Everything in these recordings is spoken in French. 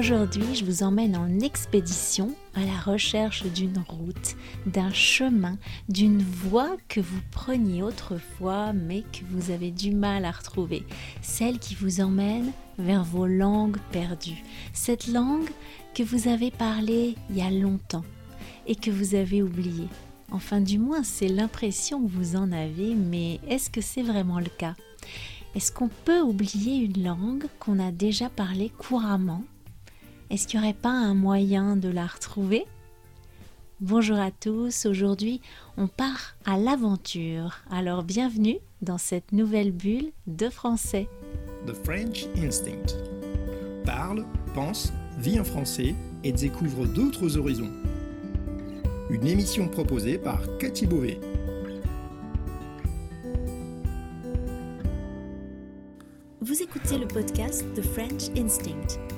Aujourd'hui, je vous emmène en expédition à la recherche d'une route, d'un chemin, d'une voie que vous preniez autrefois mais que vous avez du mal à retrouver. Celle qui vous emmène vers vos langues perdues. Cette langue que vous avez parlée il y a longtemps et que vous avez oubliée. Enfin, du moins, c'est l'impression que vous en avez, mais est-ce que c'est vraiment le cas? Est-ce qu'on peut oublier une langue qu'on a déjà parlé couramment est-ce qu'il n'y aurait pas un moyen de la retrouver? Bonjour à tous, aujourd'hui on part à l'aventure. Alors bienvenue dans cette nouvelle bulle de français. The French Instinct. Parle, pense, vit en français et découvre d'autres horizons. Une émission proposée par Cathy Beauvais. Vous écoutez le podcast The French Instinct,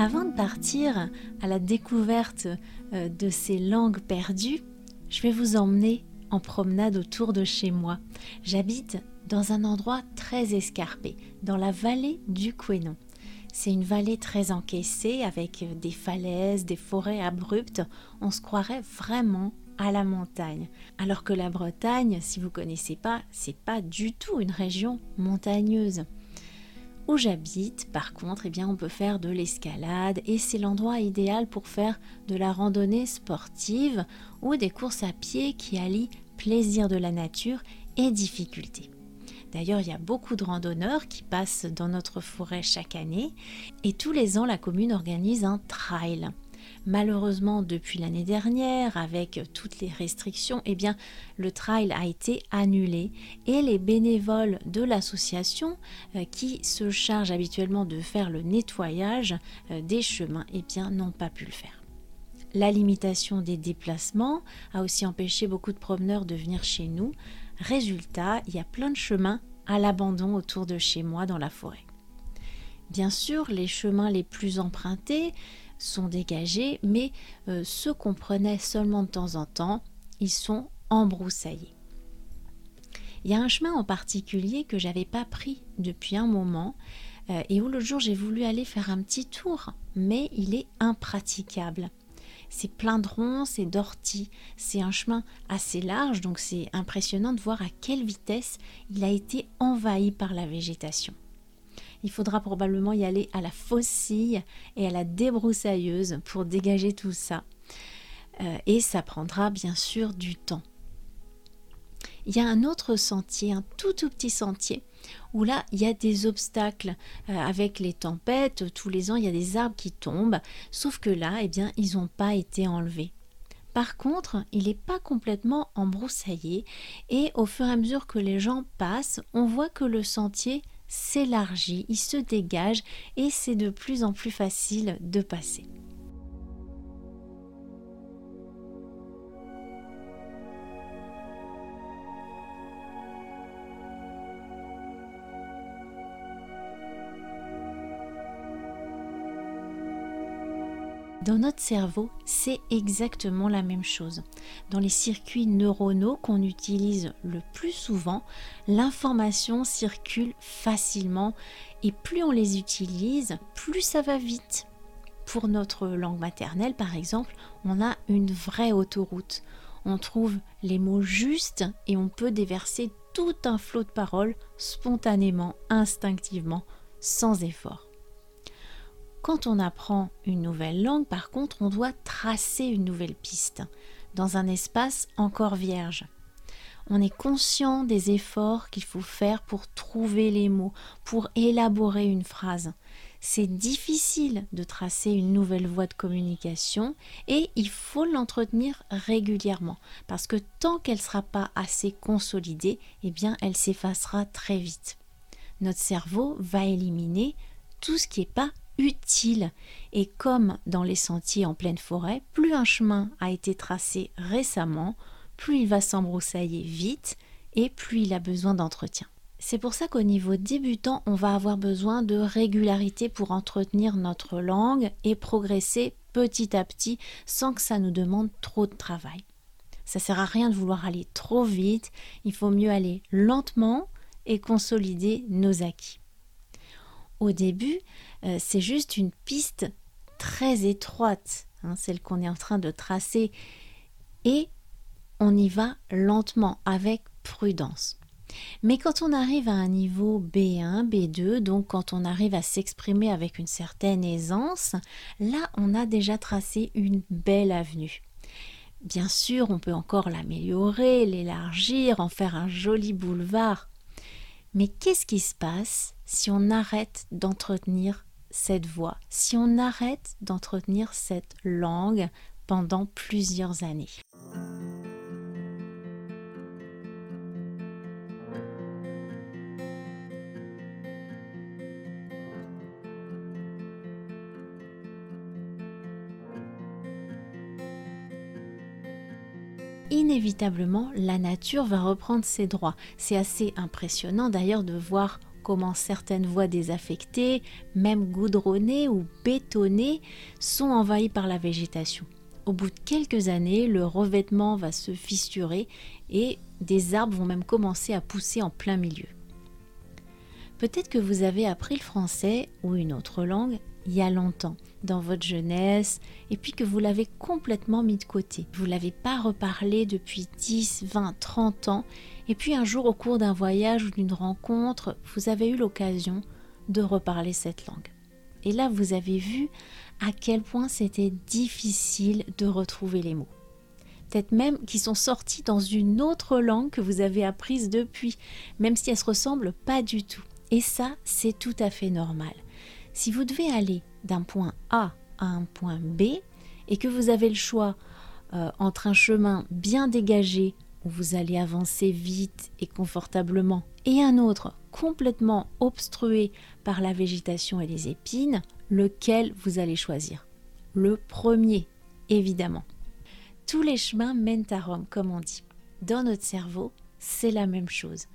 Avant de partir à la découverte euh, de ces langues perdues, je vais vous emmener en promenade autour de chez moi. J'habite dans un endroit très escarpé, dans la vallée du Quénon. C'est une vallée très encaissée avec des falaises, des forêts abruptes. On se croirait vraiment à la montagne. Alors que la Bretagne, si vous connaissez pas, c'est pas du tout une région montagneuse. J'habite, par contre, eh bien, on peut faire de l'escalade et c'est l'endroit idéal pour faire de la randonnée sportive ou des courses à pied qui allient plaisir de la nature et difficulté. D'ailleurs, il y a beaucoup de randonneurs qui passent dans notre forêt chaque année et tous les ans, la commune organise un trail. Malheureusement, depuis l'année dernière, avec toutes les restrictions, eh bien, le trail a été annulé et les bénévoles de l'association euh, qui se chargent habituellement de faire le nettoyage euh, des chemins, eh bien, n'ont pas pu le faire. La limitation des déplacements a aussi empêché beaucoup de promeneurs de venir chez nous. Résultat, il y a plein de chemins à l'abandon autour de chez moi dans la forêt. Bien sûr, les chemins les plus empruntés sont dégagés, mais euh, ceux qu'on prenait seulement de temps en temps, ils sont embroussaillés. Il y a un chemin en particulier que j'avais pas pris depuis un moment euh, et où le jour j'ai voulu aller faire un petit tour, mais il est impraticable. C'est plein de ronces et d'orties. C'est un chemin assez large, donc c'est impressionnant de voir à quelle vitesse il a été envahi par la végétation. Il faudra probablement y aller à la faucille et à la débroussailleuse pour dégager tout ça. Euh, et ça prendra bien sûr du temps. Il y a un autre sentier, un tout petit sentier, où là, il y a des obstacles euh, avec les tempêtes. Tous les ans, il y a des arbres qui tombent. Sauf que là, eh bien, ils n'ont pas été enlevés. Par contre, il n'est pas complètement embroussaillé et au fur et à mesure que les gens passent, on voit que le sentier s'élargit, il se dégage et c'est de plus en plus facile de passer. Dans notre cerveau, c'est exactement la même chose. Dans les circuits neuronaux qu'on utilise le plus souvent, l'information circule facilement et plus on les utilise, plus ça va vite. Pour notre langue maternelle, par exemple, on a une vraie autoroute. On trouve les mots justes et on peut déverser tout un flot de paroles spontanément, instinctivement, sans effort. Quand on apprend une nouvelle langue, par contre, on doit tracer une nouvelle piste dans un espace encore vierge. on est conscient des efforts qu'il faut faire pour trouver les mots, pour élaborer une phrase. C'est difficile de tracer une nouvelle voie de communication et il faut l'entretenir régulièrement parce que tant qu'elle ne sera pas assez consolidée, eh bien elle s'effacera très vite. Notre cerveau va éliminer tout ce qui n'est pas utile. Et comme dans les sentiers en pleine forêt, plus un chemin a été tracé récemment, plus il va s'embroussailler vite et plus il a besoin d'entretien. C'est pour ça qu'au niveau débutant, on va avoir besoin de régularité pour entretenir notre langue et progresser petit à petit sans que ça nous demande trop de travail. Ça sert à rien de vouloir aller trop vite, il faut mieux aller lentement et consolider nos acquis. Au début, euh, c'est juste une piste très étroite, hein, celle qu'on est en train de tracer, et on y va lentement, avec prudence. Mais quand on arrive à un niveau B1, B2, donc quand on arrive à s'exprimer avec une certaine aisance, là on a déjà tracé une belle avenue. Bien sûr, on peut encore l'améliorer, l'élargir, en faire un joli boulevard. Mais qu'est-ce qui se passe? Si on arrête d'entretenir cette voix, si on arrête d'entretenir cette langue pendant plusieurs années inévitablement, la nature va reprendre ses droits. C'est assez impressionnant d'ailleurs de voir comment certaines voies désaffectées, même goudronnées ou bétonnées, sont envahies par la végétation. Au bout de quelques années, le revêtement va se fissurer et des arbres vont même commencer à pousser en plein milieu. Peut-être que vous avez appris le français ou une autre langue il y a longtemps, dans votre jeunesse, et puis que vous l'avez complètement mis de côté. Vous ne l'avez pas reparlé depuis 10, 20, 30 ans, et puis un jour au cours d'un voyage ou d'une rencontre, vous avez eu l'occasion de reparler cette langue. Et là, vous avez vu à quel point c'était difficile de retrouver les mots. Peut-être même qu'ils sont sortis dans une autre langue que vous avez apprise depuis, même si elles se ressemblent pas du tout. Et ça, c'est tout à fait normal. Si vous devez aller d'un point A à un point B et que vous avez le choix euh, entre un chemin bien dégagé où vous allez avancer vite et confortablement et un autre complètement obstrué par la végétation et les épines, lequel vous allez choisir Le premier, évidemment. Tous les chemins mènent à Rome, comme on dit. Dans notre cerveau, c'est la même chose.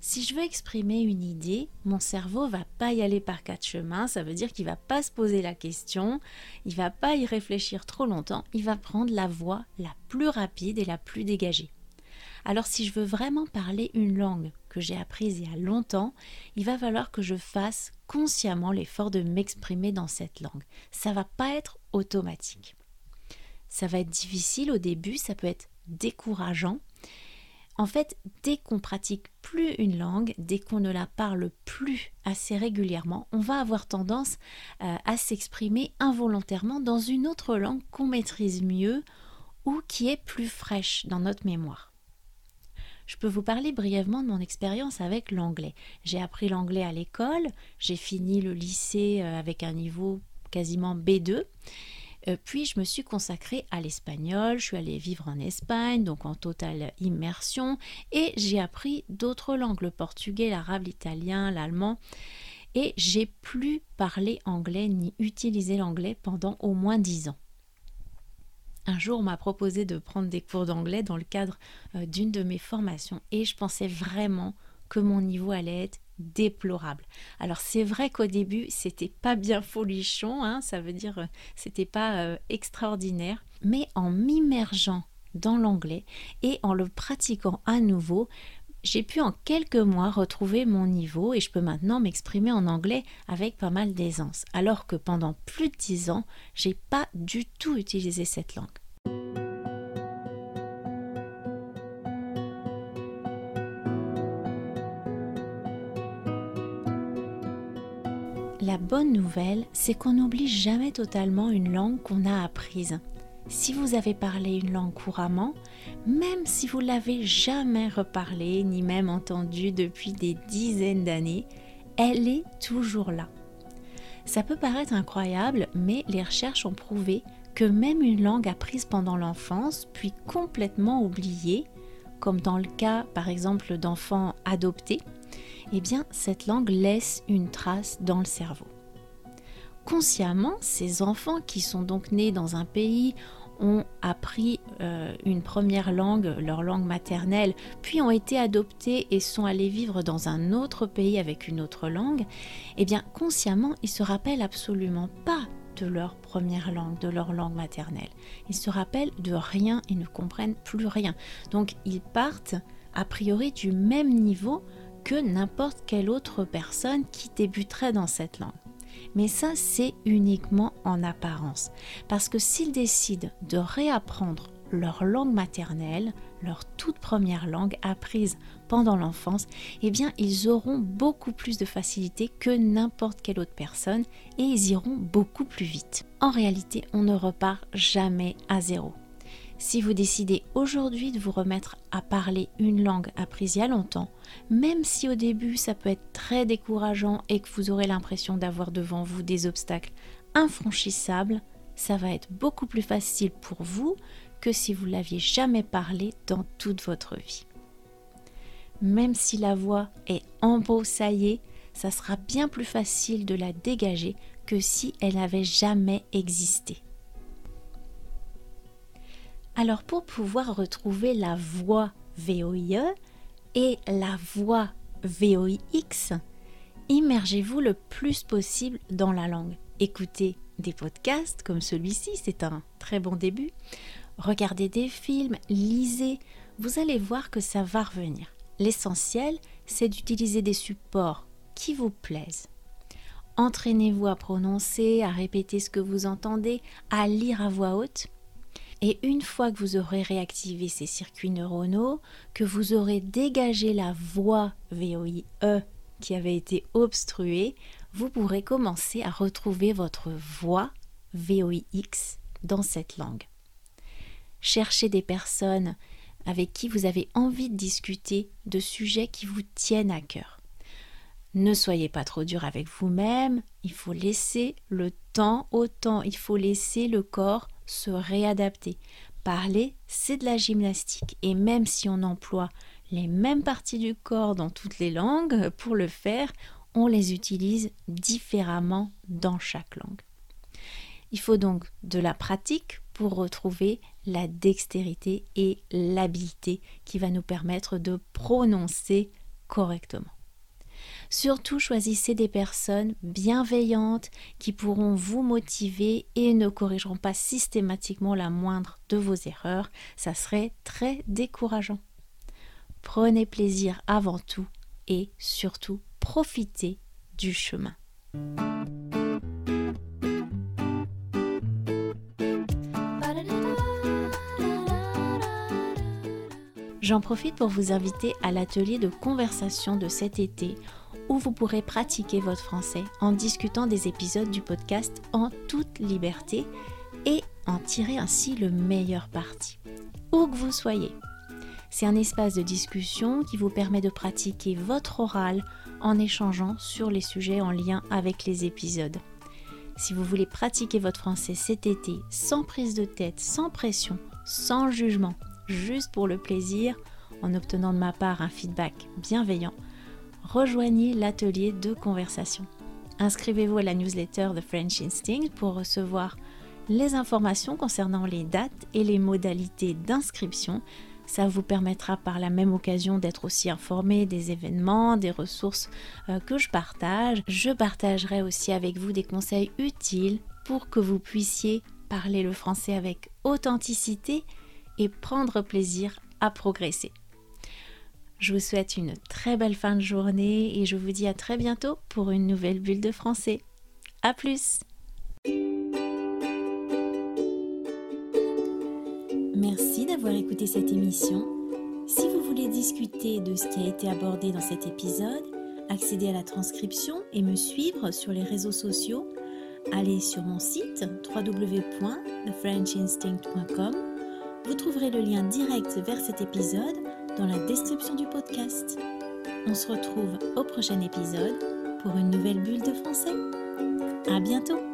Si je veux exprimer une idée, mon cerveau va pas y aller par quatre chemins, ça veut dire qu'il va pas se poser la question, il va pas y réfléchir trop longtemps, il va prendre la voie la plus rapide et la plus dégagée. Alors si je veux vraiment parler une langue que j'ai apprise il y a longtemps, il va falloir que je fasse consciemment l'effort de m'exprimer dans cette langue. Ça va pas être automatique. Ça va être difficile au début, ça peut être décourageant, en fait, dès qu'on pratique plus une langue, dès qu'on ne la parle plus assez régulièrement, on va avoir tendance euh, à s'exprimer involontairement dans une autre langue qu'on maîtrise mieux ou qui est plus fraîche dans notre mémoire. Je peux vous parler brièvement de mon expérience avec l'anglais. J'ai appris l'anglais à l'école, j'ai fini le lycée euh, avec un niveau quasiment B2 euh, puis je me suis consacrée à l'espagnol, je suis allée vivre en Espagne, donc en totale immersion, et j'ai appris d'autres langues, le portugais, l'arabe, l'italien, l'allemand, et j'ai plus parlé anglais ni utilisé l'anglais pendant au moins dix ans. Un jour, m'a proposé de prendre des cours d'anglais dans le cadre euh, d'une de mes formations, et je pensais vraiment que mon niveau allait être déplorable. Alors c'est vrai qu'au début c'était pas bien folichon, hein, ça veut dire euh, c'était pas euh, extraordinaire, mais en m'immergeant dans l'anglais et en le pratiquant à nouveau, j'ai pu en quelques mois retrouver mon niveau et je peux maintenant m'exprimer en anglais avec pas mal d'aisance, alors que pendant plus de dix ans, j'ai pas du tout utilisé cette langue. La bonne nouvelle, c'est qu'on n'oublie jamais totalement une langue qu'on a apprise. Si vous avez parlé une langue couramment, même si vous l'avez jamais reparlée ni même entendue depuis des dizaines d'années, elle est toujours là. Ça peut paraître incroyable, mais les recherches ont prouvé que même une langue apprise pendant l'enfance, puis complètement oubliée, comme dans le cas par exemple d'enfants adoptés, eh bien cette langue laisse une trace dans le cerveau. Consciemment, ces enfants qui sont donc nés dans un pays ont appris euh, une première langue, leur langue maternelle, puis ont été adoptés et sont allés vivre dans un autre pays avec une autre langue, eh bien consciemment, ils se rappellent absolument pas de leur première langue, de leur langue maternelle. Ils se rappellent de rien, ils ne comprennent plus rien. Donc ils partent a priori du même niveau que n'importe quelle autre personne qui débuterait dans cette langue. Mais ça, c'est uniquement en apparence. Parce que s'ils décident de réapprendre leur langue maternelle, leur toute première langue apprise pendant l'enfance, eh bien ils auront beaucoup plus de facilité que n'importe quelle autre personne et ils iront beaucoup plus vite. En réalité, on ne repart jamais à zéro. Si vous décidez aujourd'hui de vous remettre à parler une langue apprise il y a longtemps, même si au début ça peut être très décourageant et que vous aurez l'impression d'avoir devant vous des obstacles infranchissables, ça va être beaucoup plus facile pour vous que si vous l'aviez jamais parlé dans toute votre vie. Même si la voix est embroussaillée, ça sera bien plus facile de la dégager que si elle n'avait jamais existé. Alors pour pouvoir retrouver la voix VOIE et la voix VOIX, immergez-vous le plus possible dans la langue. Écoutez des podcasts comme celui-ci, c'est un très bon début. Regardez des films, lisez, vous allez voir que ça va revenir. L'essentiel, c'est d'utiliser des supports qui vous plaisent. Entraînez-vous à prononcer, à répéter ce que vous entendez, à lire à voix haute et une fois que vous aurez réactivé ces circuits neuronaux, que vous aurez dégagé la voix VOIE qui avait été obstruée, vous pourrez commencer à retrouver votre voix VOIX dans cette langue. Cherchez des personnes avec qui vous avez envie de discuter de sujets qui vous tiennent à cœur. Ne soyez pas trop dur avec vous-même, il faut laisser le temps au temps, il faut laisser le corps se réadapter. Parler, c'est de la gymnastique. Et même si on emploie les mêmes parties du corps dans toutes les langues pour le faire, on les utilise différemment dans chaque langue. Il faut donc de la pratique pour retrouver la dextérité et l'habileté qui va nous permettre de prononcer correctement. Surtout choisissez des personnes bienveillantes qui pourront vous motiver et ne corrigeront pas systématiquement la moindre de vos erreurs. Ça serait très décourageant. Prenez plaisir avant tout et surtout profitez du chemin. J'en profite pour vous inviter à l'atelier de conversation de cet été où vous pourrez pratiquer votre français en discutant des épisodes du podcast en toute liberté et en tirer ainsi le meilleur parti, où que vous soyez. C'est un espace de discussion qui vous permet de pratiquer votre oral en échangeant sur les sujets en lien avec les épisodes. Si vous voulez pratiquer votre français cet été sans prise de tête, sans pression, sans jugement, juste pour le plaisir, en obtenant de ma part un feedback bienveillant, rejoignez l'atelier de conversation. Inscrivez-vous à la newsletter The French Instinct pour recevoir les informations concernant les dates et les modalités d'inscription. Ça vous permettra par la même occasion d'être aussi informé des événements, des ressources euh, que je partage. Je partagerai aussi avec vous des conseils utiles pour que vous puissiez parler le français avec authenticité et prendre plaisir à progresser. Je vous souhaite une très belle fin de journée et je vous dis à très bientôt pour une nouvelle bulle de français. A plus Merci d'avoir écouté cette émission. Si vous voulez discuter de ce qui a été abordé dans cet épisode, accéder à la transcription et me suivre sur les réseaux sociaux, allez sur mon site www.thefrenchinstinct.com. Vous trouverez le lien direct vers cet épisode dans la description du podcast. On se retrouve au prochain épisode pour une nouvelle bulle de français. À bientôt!